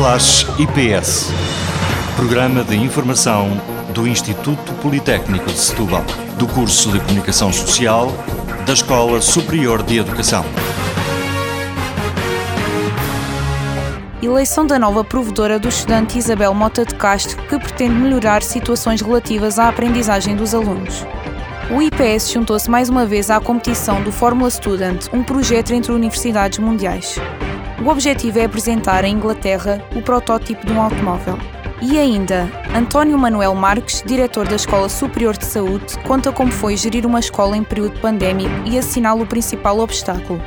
Flash IPS. Programa de informação do Instituto Politécnico de Setúbal, do curso de Comunicação Social da Escola Superior de Educação. Eleição da nova provedora do estudante Isabel Mota de Castro, que pretende melhorar situações relativas à aprendizagem dos alunos. O IPS juntou-se mais uma vez à competição do Fórmula Student, um projeto entre universidades mundiais. O objetivo é apresentar em Inglaterra o protótipo de um automóvel. E ainda, António Manuel Marques, diretor da Escola Superior de Saúde, conta como foi gerir uma escola em período pandémico e assinala o principal obstáculo: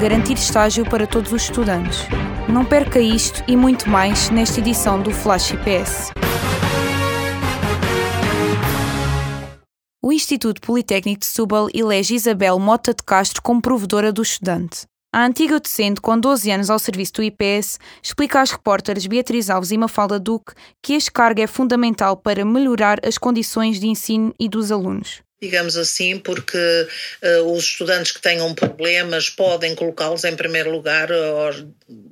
garantir estágio para todos os estudantes. Não perca isto e muito mais nesta edição do Flash IPS. O Instituto Politécnico de Setúbal elege Isabel Mota de Castro como provedora do estudante. A antiga docente, com 12 anos ao serviço do IPS, explica às repórteres Beatriz Alves e Mafalda Duque que este cargo é fundamental para melhorar as condições de ensino e dos alunos digamos assim, porque uh, os estudantes que tenham problemas podem colocá-los em primeiro lugar,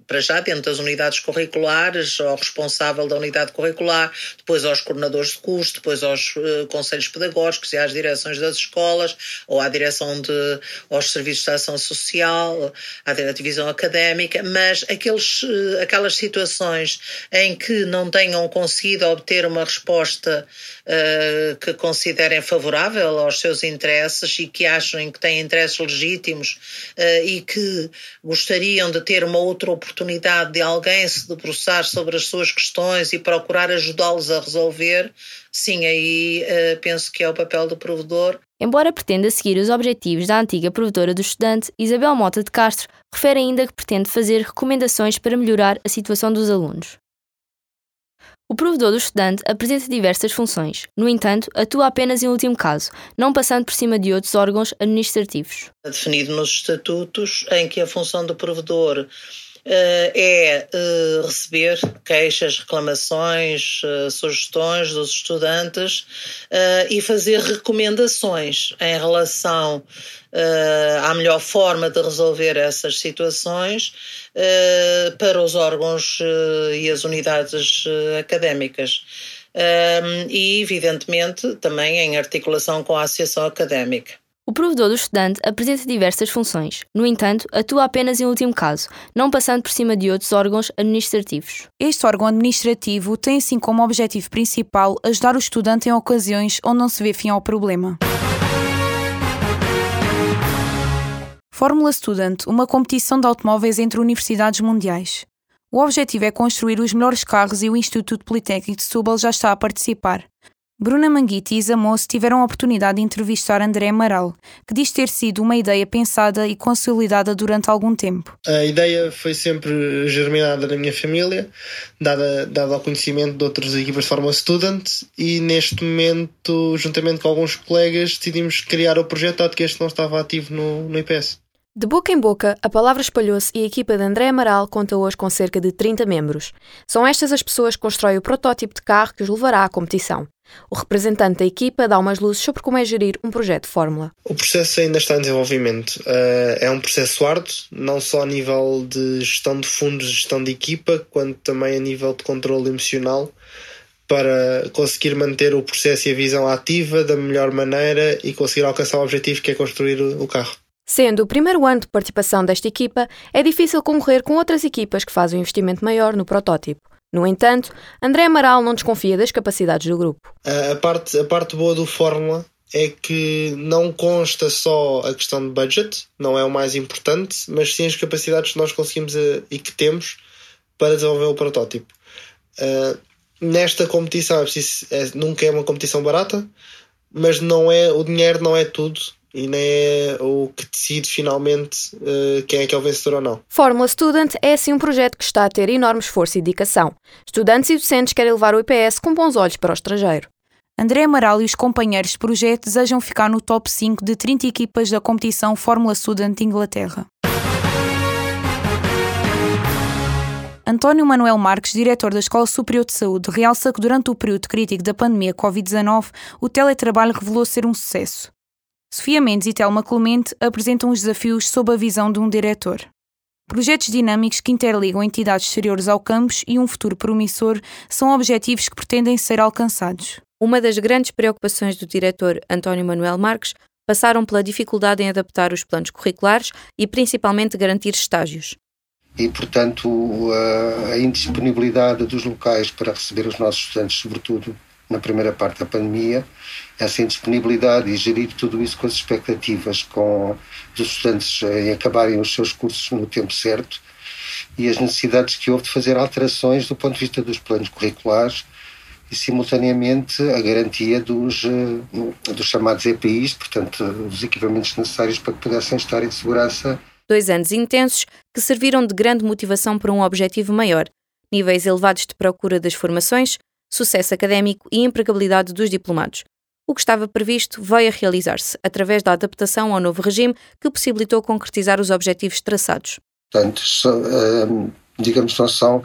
para já, dentro das unidades curriculares, ao responsável da unidade curricular, depois aos coordenadores de curso, depois aos uh, conselhos pedagógicos e às direções das escolas, ou à direção de, aos serviços de ação social, à divisão académica, mas aqueles, uh, aquelas situações em que não tenham conseguido obter uma resposta que considerem favorável aos seus interesses e que acham que têm interesses legítimos uh, e que gostariam de ter uma outra oportunidade de alguém se debruçar sobre as suas questões e procurar ajudá-los a resolver, sim, aí uh, penso que é o papel do provedor. Embora pretenda seguir os objetivos da antiga provedora do estudante, Isabel Mota de Castro refere ainda que pretende fazer recomendações para melhorar a situação dos alunos. O provedor do estudante apresenta diversas funções, no entanto, atua apenas em último caso, não passando por cima de outros órgãos administrativos. Definido nos estatutos em que a função do provedor é uh, receber queixas, reclamações, uh, sugestões dos estudantes e fazer recomendações em relação à melhor forma de resolver essas situações para os órgãos e as unidades académicas. e, evidentemente, também em articulação com a Associação Académica. O provedor do estudante apresenta diversas funções, no entanto, atua apenas em último caso, não passando por cima de outros órgãos administrativos. Este órgão administrativo tem assim como objetivo principal ajudar o estudante em ocasiões onde não se vê fim ao problema. Fórmula Student, uma competição de automóveis entre universidades mundiais. O objetivo é construir os melhores carros e o Instituto Politécnico de Setúbal já está a participar. Bruna Manguiti e Zamoço tiveram a oportunidade de entrevistar André Amaral, que diz ter sido uma ideia pensada e consolidada durante algum tempo. A ideia foi sempre germinada na minha família, dada, dada ao conhecimento de outras equipas de Fórmula Student, e neste momento, juntamente com alguns colegas, decidimos criar o projeto, dado que este não estava ativo no, no IPS. De boca em boca, a palavra espalhou-se e a equipa de André Amaral conta hoje com cerca de 30 membros. São estas as pessoas que constroem o protótipo de carro que os levará à competição. O representante da equipa dá umas luzes sobre como é gerir um projeto de fórmula. O processo ainda está em desenvolvimento. Uh, é um processo árduo, não só a nível de gestão de fundos, gestão de equipa, quanto também a nível de controle emocional para conseguir manter o processo e a visão ativa da melhor maneira e conseguir alcançar o objetivo que é construir o carro. Sendo o primeiro ano de participação desta equipa, é difícil concorrer com outras equipas que fazem um investimento maior no protótipo. No entanto, André Amaral não desconfia das capacidades do grupo. A parte, a parte boa do Fórmula é que não consta só a questão de budget, não é o mais importante, mas sim as capacidades que nós conseguimos eh, e que temos para desenvolver o protótipo. Uh, nesta competição é preciso, é, nunca é uma competição barata, mas não é o dinheiro não é tudo e nem é o que decide finalmente uh, quem é que é o vencedor ou não. Fórmula Student é assim um projeto que está a ter enorme esforço e dedicação. Estudantes e docentes querem levar o IPS com bons olhos para o estrangeiro. André Amaral e os companheiros de projeto desejam ficar no top 5 de 30 equipas da competição Fórmula Student Inglaterra. António Manuel Marques, diretor da Escola Superior de Saúde, realça que durante o período crítico da pandemia Covid-19, o teletrabalho revelou ser um sucesso. Sofia Mendes e Telma Clemente apresentam os desafios sob a visão de um diretor. Projetos dinâmicos que interligam entidades exteriores ao campus e um futuro promissor são objetivos que pretendem ser alcançados. Uma das grandes preocupações do diretor António Manuel Marques passaram pela dificuldade em adaptar os planos curriculares e principalmente garantir estágios. E, portanto, a indisponibilidade dos locais para receber os nossos estudantes, sobretudo na primeira parte da pandemia, essa indisponibilidade e gerir tudo isso com as expectativas com dos estudantes em acabarem os seus cursos no tempo certo e as necessidades que houve de fazer alterações do ponto de vista dos planos curriculares e simultaneamente a garantia dos, eh, dos chamados EPIs, portanto, dos equipamentos necessários para que pudessem estar em segurança. Dois anos intensos que serviram de grande motivação para um objetivo maior: níveis elevados de procura das formações, sucesso académico e empregabilidade dos diplomados. O que estava previsto veio a realizar-se através da adaptação ao novo regime que possibilitou concretizar os objetivos traçados. Portanto, eh, digamos, não são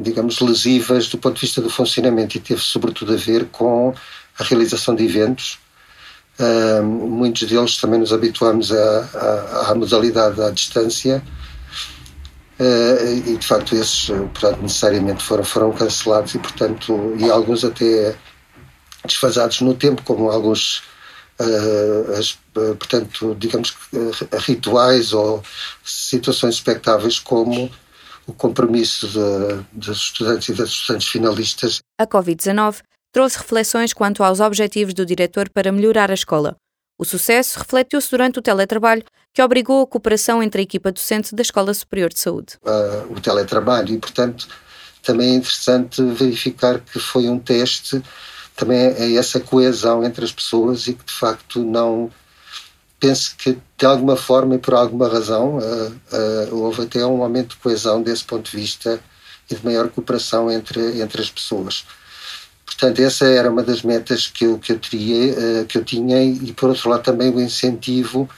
digamos, lesivas do ponto de vista do funcionamento e teve sobretudo a ver com a realização de eventos. Uh, muitos deles também nos habituamos à, modalidade à distância uh, e de facto esses portanto, necessariamente foram, foram cancelados e portanto e alguns até desfasados no tempo como alguns uh, as, portanto digamos rituais ou situações expectáveis como o compromisso dos estudantes e das estudantes finalistas. A Covid-19 trouxe reflexões quanto aos objetivos do diretor para melhorar a escola. O sucesso refletiu-se durante o teletrabalho, que obrigou a cooperação entre a equipa docente da Escola Superior de Saúde. Uh, o teletrabalho, e portanto também é interessante verificar que foi um teste, também é essa coesão entre as pessoas e que de facto não penso que de alguma forma e por alguma razão uh, uh, houve até um aumento de coesão desse ponto de vista e de maior cooperação entre, entre as pessoas. Portanto, essa era uma das metas que eu, que eu, teria, uh, que eu tinha e, por outro lado, também o incentivo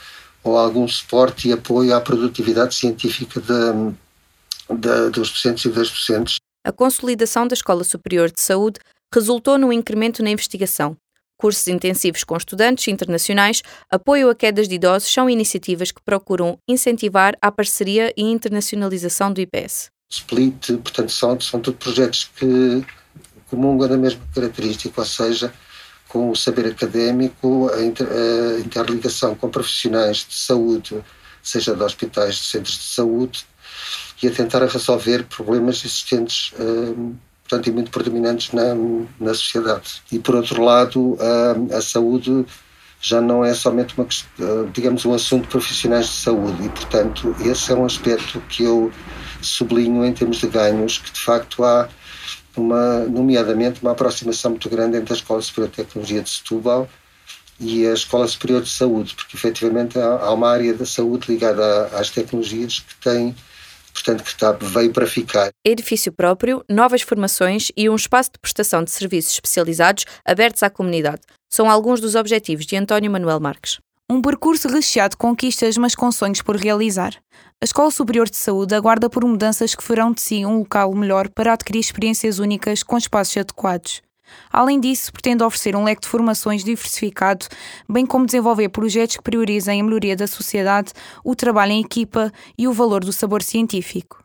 ou algum suporte e apoio à produtividade científica de, de, dos docentes e das docentes. A consolidação da Escola Superior de Saúde resultou no incremento na investigação, Cursos intensivos com estudantes internacionais, apoio a quedas de idosos são iniciativas que procuram incentivar a parceria e internacionalização do IPS. Split, portanto, são, são tudo projetos que comungam da mesma característica, ou seja, com o saber académico, a, inter, a interligação com profissionais de saúde, seja de hospitais, de centros de saúde, e a tentar resolver problemas existentes uh, portanto, e muito predominantes na, na sociedade. E, por outro lado, a, a saúde já não é somente uma, digamos, um assunto de profissionais de saúde e, portanto, esse é um aspecto que eu sublinho em termos de ganhos, que de facto há uma, nomeadamente, uma aproximação muito grande entre a Escola Superior de Tecnologia de Setúbal e a Escola Superior de Saúde, porque efetivamente há uma área da saúde ligada às tecnologias que tem portanto, que está, veio para ficar. Edifício próprio, novas formações e um espaço de prestação de serviços especializados abertos à comunidade são alguns dos objetivos de António Manuel Marques. Um percurso recheado de conquistas, mas com sonhos por realizar. A Escola Superior de Saúde aguarda por mudanças que farão de si um local melhor para adquirir experiências únicas com espaços adequados. Além disso, pretende oferecer um leque de formações diversificado, bem como desenvolver projetos que priorizem a melhoria da sociedade, o trabalho em equipa e o valor do sabor científico.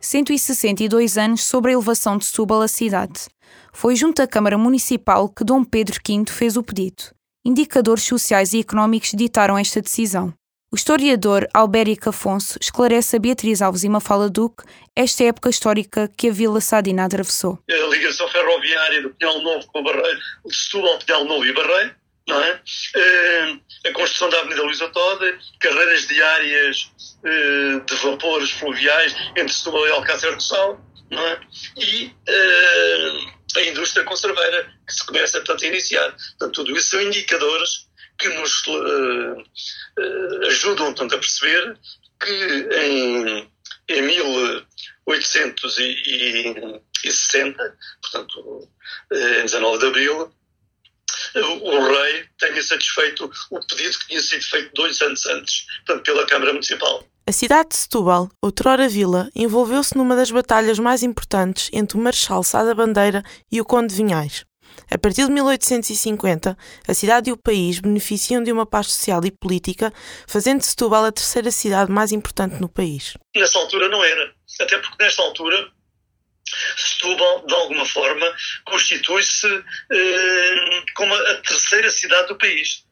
162 anos sobre a elevação de Setúbal à cidade. Foi junto à Câmara Municipal que Dom Pedro V fez o pedido. Indicadores sociais e económicos ditaram esta decisão. O historiador Albérico Afonso esclarece a Beatriz Alves e Mafala Duque esta época histórica que a Vila Sadina atravessou. A ligação ferroviária do Pinhal Novo com Barreiro, de Setúbal, Pinhal Novo e Barreiro, não é? Eh, a construção da Avenida Luísa Toda, carreiras diárias eh, de vapores fluviais entre Setúbal e Alcácer do Sal, não é? E eh, a indústria conserveira que se começa portanto, a iniciar. Portanto, tudo isso são indicadores que nos uh, ajudam tanto a perceber que em, em 1860, portanto, eh, em 19 de abril, o rei tenha satisfeito o pedido que tinha sido feito dois anos antes, portanto, pela Câmara Municipal. A cidade de Setúbal, outrora vila, envolveu-se numa das batalhas mais importantes entre o Marechal Sá da Bandeira e o Conde de Vinhais. A partir de 1850, a cidade e o país beneficiam de uma paz social e política, fazendo de Setúbal a terceira cidade mais importante no país. Nessa altura não era. Até porque nesta altura Setúbal, de alguma forma, constitui-se eh, como a terceira cidade do país.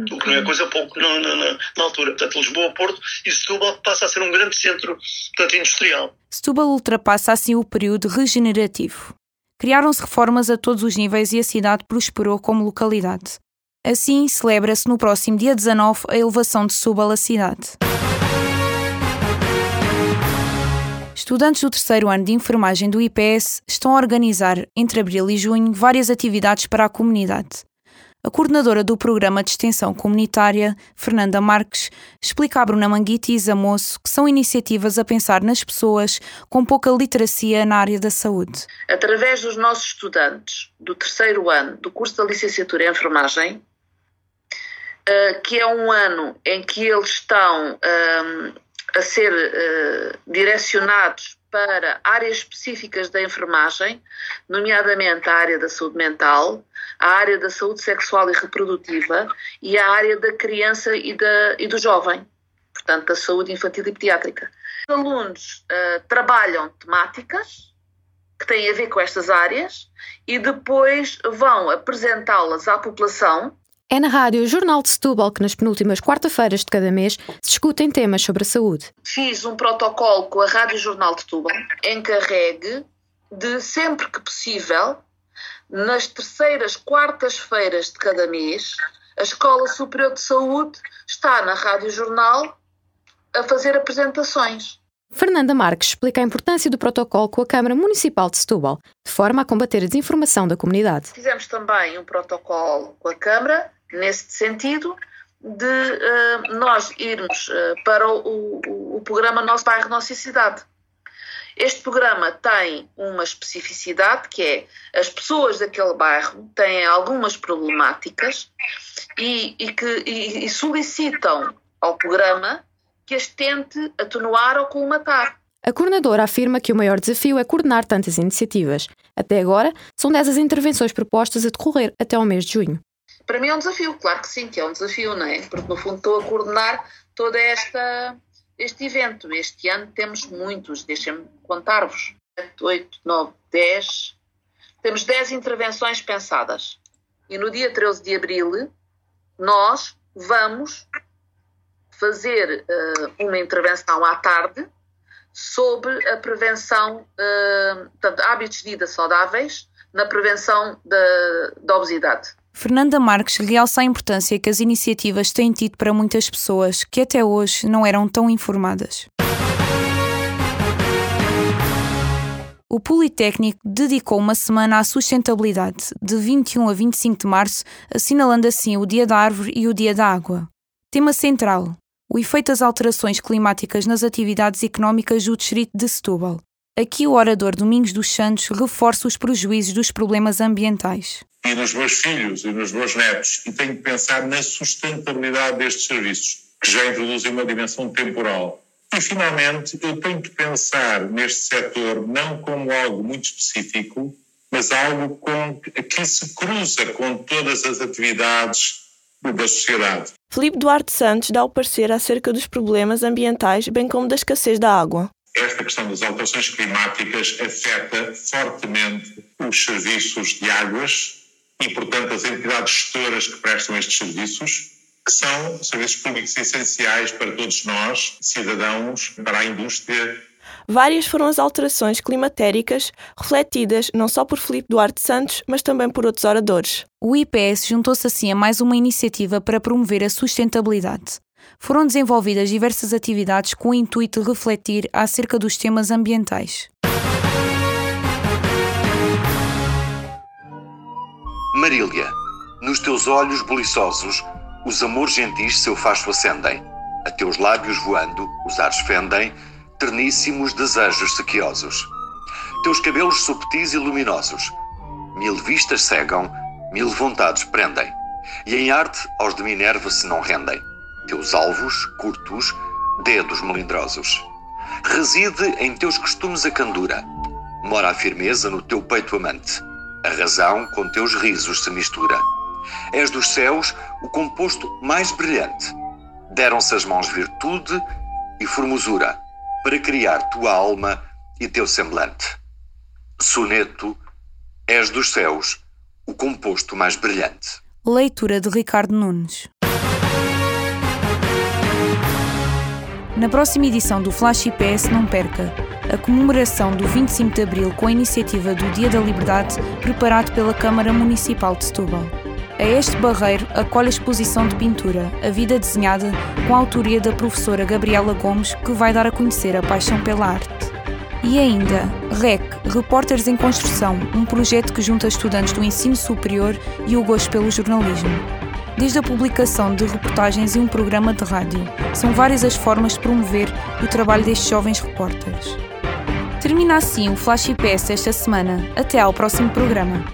Okay. O que não é coisa pouco na, na, na, altura. Portanto, Lisboa, Porto e Setúbal passa a ser um grande centro portanto, industrial. Setúbal ultrapassa assim o período regenerativo. Criaram-se reformas a todos os níveis e a cidade prosperou como localidade. Assim, celebra-se no próximo dia 19 a elevação de Setúbal à cidade. Estudantes do terceiro ano de enfermagem do IPS estão a organizar, entre abril e junho, várias atividades para a comunidade. A coordenadora do programa de extensão comunitária, Fernanda Marques, explica a Bruna Manguite e Isa Moço que são iniciativas a pensar nas pessoas com pouca literacia na área da saúde. Através dos nossos estudantes do terceiro ano do curso da licenciatura em enfermagem, eh, que é um ano em que eles estão ehm, a ser uh, direcionados para áreas específicas da enfermagem, nomeadamente a área da saúde mental, a área da saúde sexual e reprodutiva e a área da criança e, da, e do jovem, portanto, da saúde infantil e pediátrica. Os alunos uh, trabalham temáticas que têm a ver com estas áreas e depois vão apresentá-las à população é na rádio Jornal de Setúbal que nas penúltimas quarta-feiras de cada mês se discutem temas sobre a saúde. Fiz um protocolo com a Rádio Jornal de Setúbal, encarregue de sempre que possível, nas terceiras quartas-feiras de cada mês, a Escola Superior de Saúde está na Rádio Jornal a fazer apresentações. Fernanda Marques explica a importância do protocolo com a Câmara Municipal de Setúbal, de forma a combater a desinformação da comunidade. Fizemos também um protocolo com a Câmara nesse sentido de uh, nós irmos uh, para o, o, o, programa Nosso Bairro, Nossa Cidade. Este programa tem uma especificidade que é as pessoas daquele bairro têm algumas problemáticas e, e que, e, e solicitam ao programa que as tente atenuar ou colmatar. A coordenadora afirma que o maior desafio é coordenar tantas iniciativas. Até agora, são 10 as intervenções propostas a decorrer até ao mês de junho. Para mim é um desafio, claro que sim, que é um desafio, não é? Porque no fundo estou a coordenar todo esta, este evento. Este ano temos muitos, deixem-me contar-vos. 7, 8, 9, 10. Temos 10 intervenções pensadas. E no dia 13 de abril, nós vamos fazer uh, uma intervenção à tarde sobre a prevenção, uh, portanto, hábitos de vida saudáveis na prevenção da, da obesidade. Fernanda Marques realça a importância que as iniciativas têm tido para muitas pessoas que até hoje não eram tão informadas. O Politécnico dedicou uma semana à sustentabilidade, de 21 a 25 de março, assinalando assim o Dia da Árvore e o Dia da Água. Tema central: o efeito das alterações climáticas nas atividades económicas do Distrito de Setúbal. Aqui o orador Domingos dos Santos reforça os prejuízos dos problemas ambientais e nos meus filhos e nos meus netos e tenho que pensar na sustentabilidade destes serviços, que já introduzem uma dimensão temporal. E, finalmente, eu tenho que pensar neste setor não como algo muito específico, mas algo com, que se cruza com todas as atividades da sociedade. Felipe Duarte Santos dá o parecer acerca dos problemas ambientais, bem como da escassez da água. Esta questão das alterações climáticas afeta fortemente os serviços de águas, e, portanto, as entidades gestoras que prestam estes serviços, que são serviços públicos essenciais para todos nós, cidadãos, para a indústria. Várias foram as alterações climatéricas refletidas não só por Filipe Duarte Santos, mas também por outros oradores. O IPS juntou-se assim a mais uma iniciativa para promover a sustentabilidade. Foram desenvolvidas diversas atividades com o intuito de refletir acerca dos temas ambientais. Marília, nos teus olhos buliçosos, os amores gentis seu facho acendem. A teus lábios voando, os ares fendem, terníssimos desejos sequiosos. Teus cabelos subtis e luminosos, mil vistas cegam, mil vontades prendem. E em arte aos de Minerva se não rendem. Teus alvos, curtos, dedos melindrosos. Reside em teus costumes a candura. Mora a firmeza no teu peito amante A razão com teus risos se mistura. És dos céus o composto mais brilhante. Deram-se as mãos virtude e formosura para criar tua alma e teu semblante. Soneto, és dos céus o composto mais brilhante. Leitura de Ricardo Nunes. Na próxima edição do Flash IPS, não perca a comemoração do 25 de Abril com a iniciativa do Dia da Liberdade, preparado pela Câmara Municipal de Setúbal. A este barreiro acolhe a exposição de pintura A Vida Desenhada, com a autoria da professora Gabriela Gomes, que vai dar a conhecer a paixão pela arte. E ainda, REC, Repórteres em Construção, um projeto que junta estudantes do ensino superior e o gosto pelo jornalismo. Desde a publicação de reportagens e um programa de rádio, são várias as formas de promover o trabalho destes jovens repórteres. Termina assim o Flash IPS esta semana. Até ao próximo programa.